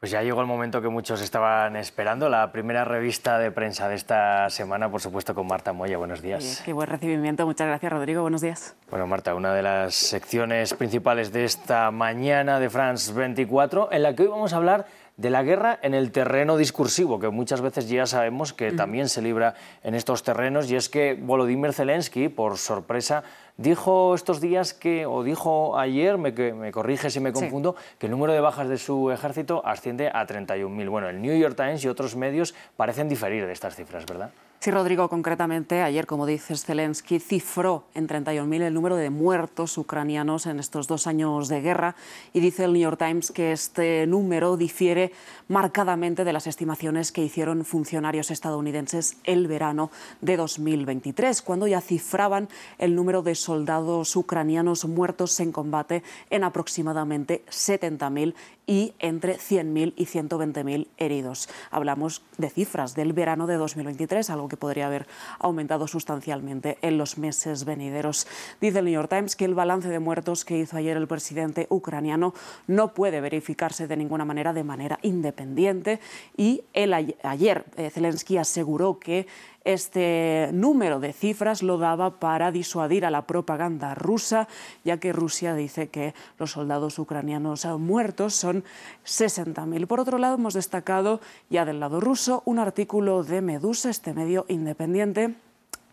Pues ya llegó el momento que muchos estaban esperando, la primera revista de prensa de esta semana, por supuesto, con Marta Moya. Buenos días. qué buen recibimiento. Muchas gracias, Rodrigo. Buenos días. Bueno, Marta, una de las secciones principales de esta mañana de France 24, en la que hoy vamos a hablar de la guerra en el terreno discursivo, que muchas veces ya sabemos que también se libra en estos terrenos, y es que Volodymyr Zelensky, por sorpresa, dijo estos días que, o dijo ayer, me, me corrige si me confundo, que el número de bajas de su ejército asciende a 31.000. Bueno, el New York Times y otros medios parecen diferir de estas cifras, ¿verdad? Sí, Rodrigo, concretamente, ayer, como dices, Zelensky cifró en 31.000 el número de muertos ucranianos en estos dos años de guerra y dice el New York Times que este número difiere marcadamente de las estimaciones que hicieron funcionarios estadounidenses el verano de 2023, cuando ya cifraban el número de soldados ucranianos muertos en combate en aproximadamente 70.000 y entre 100.000 y 120.000 heridos. Hablamos de cifras del verano de 2023, algo que podría haber aumentado sustancialmente en los meses venideros. Dice el New York Times que el balance de muertos que hizo ayer el presidente ucraniano no puede verificarse de ninguna manera de manera independiente y él ayer eh, Zelensky aseguró que este número de cifras lo daba para disuadir a la propaganda rusa, ya que Rusia dice que los soldados ucranianos muertos son 60.000. Por otro lado, hemos destacado ya del lado ruso un artículo de Medusa, este medio independiente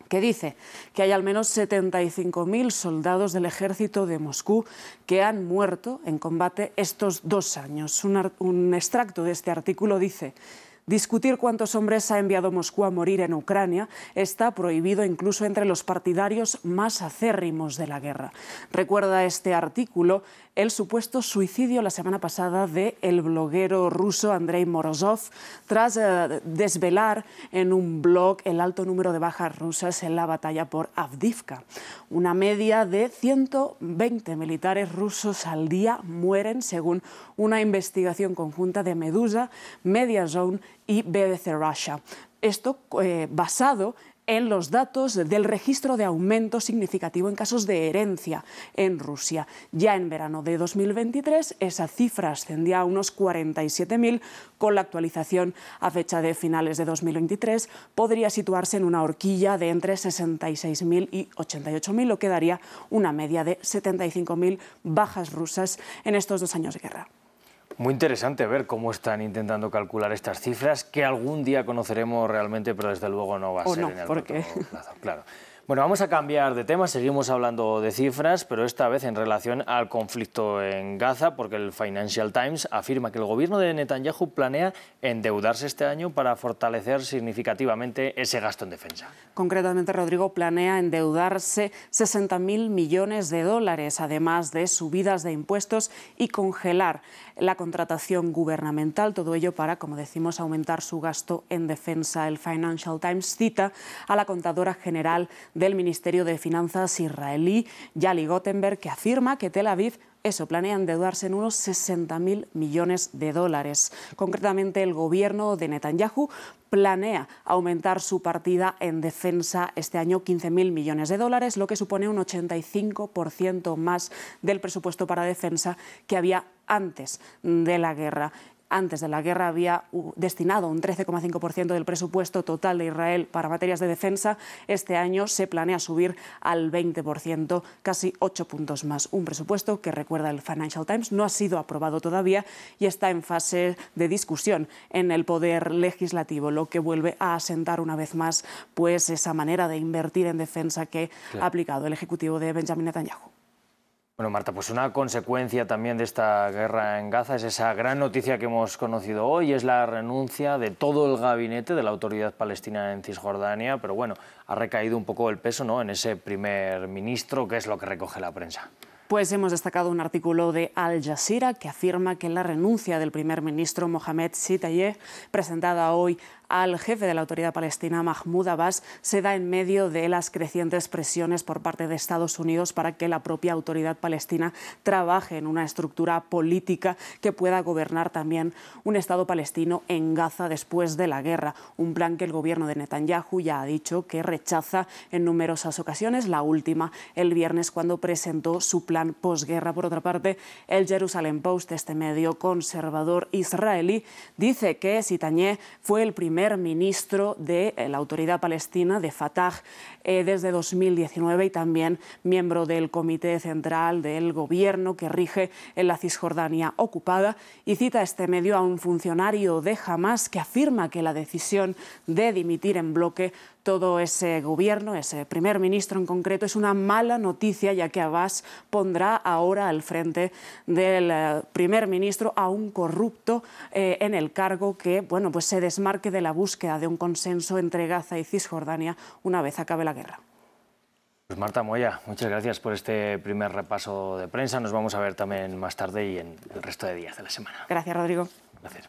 que dice que hay al menos 75.000 soldados del ejército de Moscú que han muerto en combate estos dos años. Un, un extracto de este artículo dice Discutir cuántos hombres ha enviado Moscú a morir en Ucrania está prohibido incluso entre los partidarios más acérrimos de la guerra. Recuerda este artículo el supuesto suicidio la semana pasada de el bloguero ruso Andrei Morozov tras eh, desvelar en un blog el alto número de bajas rusas en la batalla por Avdivka. Una media de 120 militares rusos al día mueren según una investigación conjunta de Medusa, Media Zone y BBC Russia. Esto eh, basado en los datos del registro de aumento significativo en casos de herencia en Rusia. Ya en verano de 2023 esa cifra ascendía a unos 47.000, con la actualización a fecha de finales de 2023 podría situarse en una horquilla de entre 66.000 y 88.000, lo que daría una media de 75.000 bajas rusas en estos dos años de guerra. Muy interesante ver cómo están intentando calcular estas cifras, que algún día conoceremos realmente, pero desde luego no va a ser en el corto plazo. Claro. Bueno, vamos a cambiar de tema, seguimos hablando de cifras, pero esta vez en relación al conflicto en Gaza, porque el Financial Times afirma que el gobierno de Netanyahu planea endeudarse este año para fortalecer significativamente ese gasto en defensa. Concretamente, Rodrigo planea endeudarse 60.000 millones de dólares, además de subidas de impuestos y congelar la contratación gubernamental, todo ello para, como decimos, aumentar su gasto en defensa. El Financial Times cita a la contadora general del Ministerio de Finanzas israelí, Yali Gottenberg, que afirma que Tel Aviv eso, planea endeudarse en unos 60.000 millones de dólares. Concretamente, el gobierno de Netanyahu planea aumentar su partida en defensa este año 15.000 millones de dólares, lo que supone un 85% más del presupuesto para defensa que había antes de la guerra antes de la guerra había destinado un 13,5% del presupuesto total de Israel para materias de defensa. Este año se planea subir al 20%, casi 8 puntos más. Un presupuesto que, recuerda el Financial Times, no ha sido aprobado todavía y está en fase de discusión en el Poder Legislativo, lo que vuelve a asentar una vez más pues, esa manera de invertir en defensa que ha aplicado el Ejecutivo de Benjamin Netanyahu. Bueno, Marta, pues una consecuencia también de esta guerra en Gaza es esa gran noticia que hemos conocido hoy, es la renuncia de todo el gabinete de la autoridad palestina en Cisjordania, pero bueno, ha recaído un poco el peso ¿no? en ese primer ministro, que es lo que recoge la prensa. Pues hemos destacado un artículo de Al Jazeera que afirma que la renuncia del primer ministro Mohamed Sitayeh, presentada hoy al jefe de la autoridad palestina, Mahmoud Abbas, se da en medio de las crecientes presiones por parte de Estados Unidos para que la propia autoridad palestina trabaje en una estructura política que pueda gobernar también un Estado palestino en Gaza después de la guerra. Un plan que el gobierno de Netanyahu ya ha dicho que rechaza en numerosas ocasiones, la última el viernes cuando presentó su plan posguerra. Por otra parte, el Jerusalem Post, este medio conservador israelí, dice que Sitañé fue el primer ministro de la autoridad palestina, de Fatah, eh, desde 2019 y también miembro del Comité Central del Gobierno que rige en la Cisjordania ocupada. Y cita este medio a un funcionario de Hamas que afirma que la decisión de dimitir en bloque todo ese gobierno, ese primer ministro en concreto, es una mala noticia, ya que Abbas pondrá ahora al frente del eh, primer ministro a un corrupto eh, en el cargo que bueno, pues se desmarque de la búsqueda de un consenso entre Gaza y Cisjordania una vez acabe la guerra. Pues Marta Moya, muchas gracias por este primer repaso de prensa. Nos vamos a ver también más tarde y en el resto de días de la semana. Gracias, Rodrigo. Gracias.